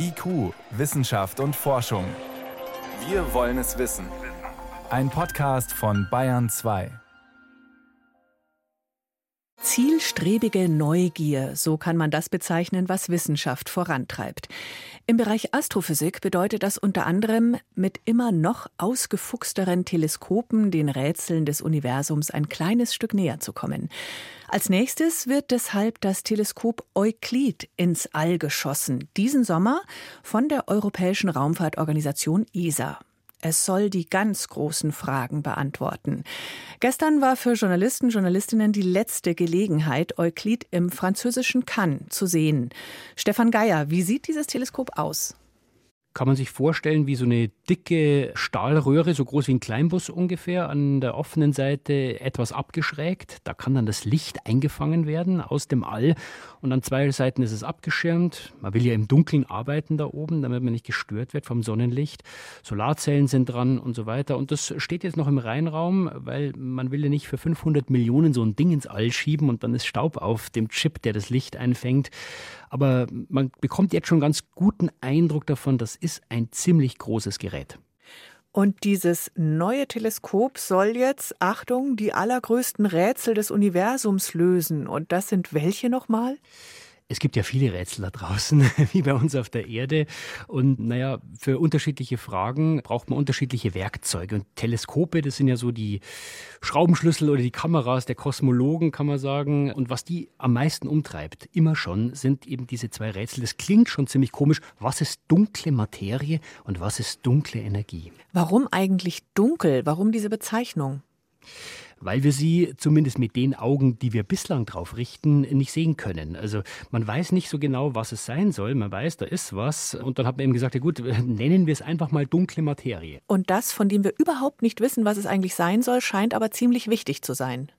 IQ, Wissenschaft und Forschung. Wir wollen es wissen. Ein Podcast von Bayern 2. Zielstrebige Neugier, so kann man das bezeichnen, was Wissenschaft vorantreibt. Im Bereich Astrophysik bedeutet das unter anderem, mit immer noch ausgefuchsteren Teleskopen den Rätseln des Universums ein kleines Stück näher zu kommen. Als nächstes wird deshalb das Teleskop Euklid ins All geschossen, diesen Sommer von der Europäischen Raumfahrtorganisation ESA. Es soll die ganz großen Fragen beantworten. Gestern war für Journalisten, Journalistinnen die letzte Gelegenheit, Euklid im französischen Cannes zu sehen. Stefan Geier, wie sieht dieses Teleskop aus? Kann man sich vorstellen wie so eine dicke Stahlröhre, so groß wie ein Kleinbus ungefähr, an der offenen Seite etwas abgeschrägt. Da kann dann das Licht eingefangen werden aus dem All und an zwei Seiten ist es abgeschirmt. Man will ja im Dunkeln arbeiten da oben, damit man nicht gestört wird vom Sonnenlicht. Solarzellen sind dran und so weiter. Und das steht jetzt noch im Reinraum, weil man will ja nicht für 500 Millionen so ein Ding ins All schieben und dann ist Staub auf dem Chip, der das Licht einfängt. Aber man bekommt jetzt schon ganz guten Eindruck davon, das ist ein ziemlich großes Gerät. Und dieses neue Teleskop soll jetzt, Achtung, die allergrößten Rätsel des Universums lösen. Und das sind welche nochmal? Es gibt ja viele Rätsel da draußen, wie bei uns auf der Erde. Und naja, für unterschiedliche Fragen braucht man unterschiedliche Werkzeuge. Und Teleskope, das sind ja so die Schraubenschlüssel oder die Kameras der Kosmologen, kann man sagen. Und was die am meisten umtreibt, immer schon, sind eben diese zwei Rätsel. Das klingt schon ziemlich komisch. Was ist dunkle Materie und was ist dunkle Energie? Warum eigentlich dunkel? Warum diese Bezeichnung? Weil wir sie zumindest mit den Augen, die wir bislang drauf richten, nicht sehen können. Also man weiß nicht so genau, was es sein soll. Man weiß, da ist was. Und dann hat man eben gesagt, ja gut, nennen wir es einfach mal dunkle Materie. Und das, von dem wir überhaupt nicht wissen, was es eigentlich sein soll, scheint aber ziemlich wichtig zu sein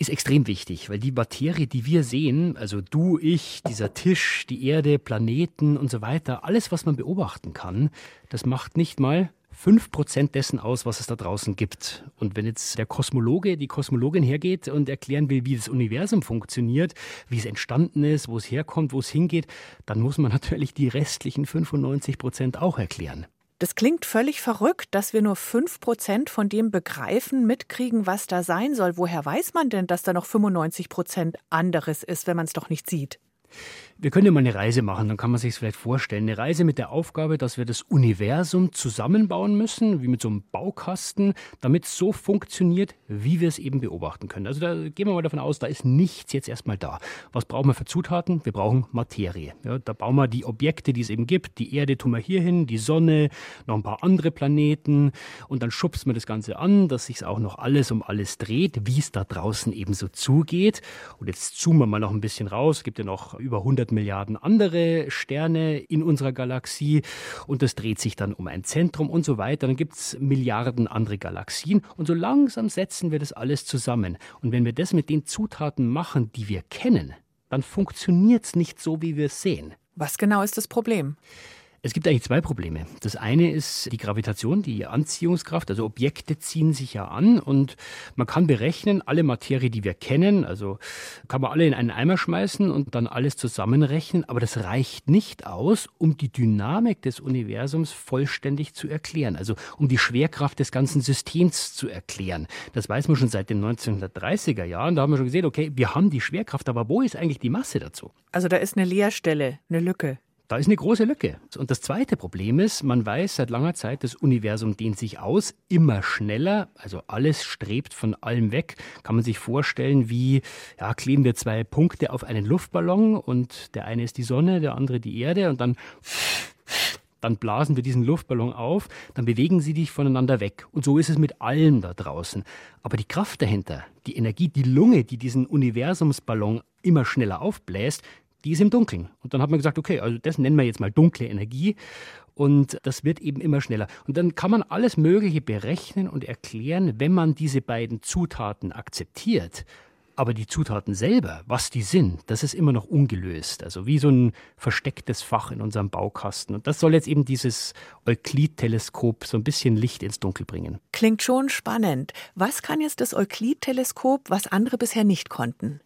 ist extrem wichtig, weil die Materie, die wir sehen, also du, ich, dieser Tisch, die Erde, Planeten und so weiter, alles, was man beobachten kann, das macht nicht mal 5% dessen aus, was es da draußen gibt. Und wenn jetzt der Kosmologe, die Kosmologin hergeht und erklären will, wie das Universum funktioniert, wie es entstanden ist, wo es herkommt, wo es hingeht, dann muss man natürlich die restlichen 95% auch erklären. Das klingt völlig verrückt, dass wir nur 5% von dem begreifen, mitkriegen, was da sein soll. Woher weiß man denn, dass da noch 95% anderes ist, wenn man es doch nicht sieht? Wir können ja mal eine Reise machen, dann kann man sich es vielleicht vorstellen. Eine Reise mit der Aufgabe, dass wir das Universum zusammenbauen müssen, wie mit so einem Baukasten, damit es so funktioniert, wie wir es eben beobachten können. Also da gehen wir mal davon aus, da ist nichts jetzt erstmal da. Was brauchen wir für Zutaten? Wir brauchen Materie. Ja, da bauen wir die Objekte, die es eben gibt. Die Erde tun wir hier hin, die Sonne, noch ein paar andere Planeten und dann schubst man das Ganze an, dass sich auch noch alles um alles dreht, wie es da draußen eben so zugeht. Und jetzt zoomen wir mal noch ein bisschen raus. Es gibt ja noch über 100 Milliarden andere Sterne in unserer Galaxie und das dreht sich dann um ein Zentrum und so weiter. Dann gibt es Milliarden andere Galaxien und so langsam setzen wir das alles zusammen. Und wenn wir das mit den Zutaten machen, die wir kennen, dann funktioniert es nicht so, wie wir es sehen. Was genau ist das Problem? Es gibt eigentlich zwei Probleme. Das eine ist die Gravitation, die Anziehungskraft. Also Objekte ziehen sich ja an und man kann berechnen, alle Materie, die wir kennen, also kann man alle in einen Eimer schmeißen und dann alles zusammenrechnen. Aber das reicht nicht aus, um die Dynamik des Universums vollständig zu erklären. Also um die Schwerkraft des ganzen Systems zu erklären. Das weiß man schon seit den 1930er Jahren. Da haben wir schon gesehen, okay, wir haben die Schwerkraft, aber wo ist eigentlich die Masse dazu? Also da ist eine Leerstelle, eine Lücke. Da ist eine große Lücke. Und das zweite Problem ist, man weiß seit langer Zeit, das Universum dehnt sich aus, immer schneller, also alles strebt von allem weg. Kann man sich vorstellen, wie ja, kleben wir zwei Punkte auf einen Luftballon und der eine ist die Sonne, der andere die Erde und dann dann blasen wir diesen Luftballon auf, dann bewegen sie dich voneinander weg. Und so ist es mit allem da draußen. Aber die Kraft dahinter, die Energie, die Lunge, die diesen Universumsballon immer schneller aufbläst, die ist im Dunkeln. Und dann hat man gesagt, okay, also das nennen wir jetzt mal dunkle Energie. Und das wird eben immer schneller. Und dann kann man alles Mögliche berechnen und erklären, wenn man diese beiden Zutaten akzeptiert. Aber die Zutaten selber, was die sind, das ist immer noch ungelöst. Also wie so ein verstecktes Fach in unserem Baukasten. Und das soll jetzt eben dieses Euklid-Teleskop so ein bisschen Licht ins Dunkel bringen. Klingt schon spannend. Was kann jetzt das Euklid-Teleskop, was andere bisher nicht konnten?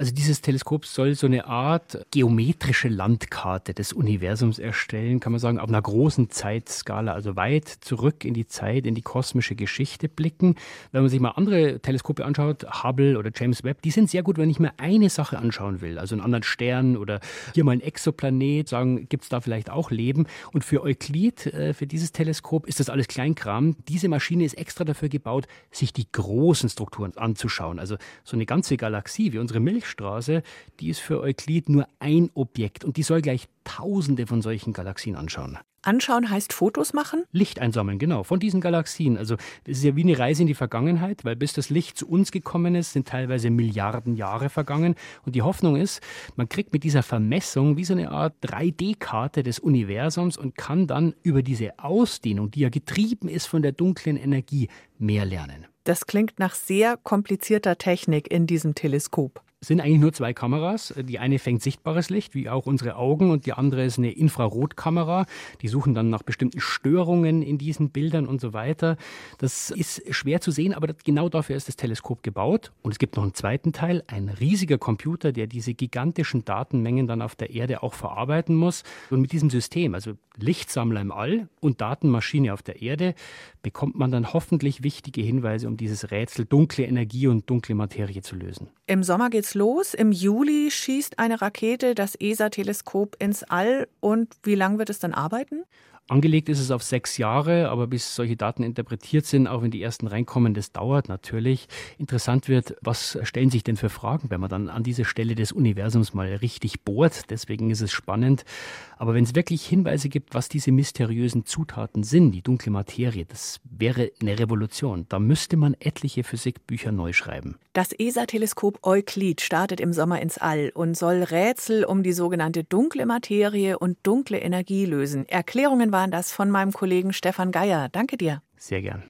Also dieses Teleskop soll so eine Art geometrische Landkarte des Universums erstellen, kann man sagen, auf einer großen Zeitskala, also weit zurück in die Zeit, in die kosmische Geschichte blicken. Wenn man sich mal andere Teleskope anschaut, Hubble oder James Webb, die sind sehr gut, wenn ich mir eine Sache anschauen will, also einen anderen Stern oder hier mal ein Exoplanet, sagen, gibt es da vielleicht auch Leben? Und für Euklid, äh, für dieses Teleskop, ist das alles Kleinkram. Diese Maschine ist extra dafür gebaut, sich die großen Strukturen anzuschauen. Also so eine ganze Galaxie wie unsere Milch Milchstraße, die ist für Euklid nur ein Objekt und die soll gleich Tausende von solchen Galaxien anschauen. Anschauen heißt Fotos machen? Licht einsammeln, genau, von diesen Galaxien. Also es ist ja wie eine Reise in die Vergangenheit, weil bis das Licht zu uns gekommen ist, sind teilweise Milliarden Jahre vergangen. Und die Hoffnung ist, man kriegt mit dieser Vermessung wie so eine Art 3D-Karte des Universums und kann dann über diese Ausdehnung, die ja getrieben ist von der dunklen Energie, mehr lernen. Das klingt nach sehr komplizierter Technik in diesem Teleskop sind eigentlich nur zwei Kameras. Die eine fängt sichtbares Licht, wie auch unsere Augen, und die andere ist eine Infrarotkamera. Die suchen dann nach bestimmten Störungen in diesen Bildern und so weiter. Das ist schwer zu sehen, aber genau dafür ist das Teleskop gebaut. Und es gibt noch einen zweiten Teil, ein riesiger Computer, der diese gigantischen Datenmengen dann auf der Erde auch verarbeiten muss. Und mit diesem System, also Lichtsammler im All und Datenmaschine auf der Erde, bekommt man dann hoffentlich wichtige Hinweise, um dieses Rätsel dunkle Energie und dunkle Materie zu lösen. Im Sommer geht's los. Im Juli schießt eine Rakete das ESA-Teleskop ins All. Und wie lange wird es dann arbeiten? Angelegt ist es auf sechs Jahre, aber bis solche Daten interpretiert sind, auch wenn die ersten reinkommen, das dauert natürlich. Interessant wird, was stellen sich denn für Fragen, wenn man dann an diese Stelle des Universums mal richtig bohrt. Deswegen ist es spannend. Aber wenn es wirklich Hinweise gibt, was diese mysteriösen Zutaten sind, die dunkle Materie, das wäre eine Revolution. Da müsste man etliche Physikbücher neu schreiben. Das ESA-Teleskop Euklid startet im Sommer ins All und soll Rätsel um die sogenannte dunkle Materie und dunkle Energie lösen. Erklärungen waren das von meinem Kollegen Stefan Geier. Danke dir. Sehr gern.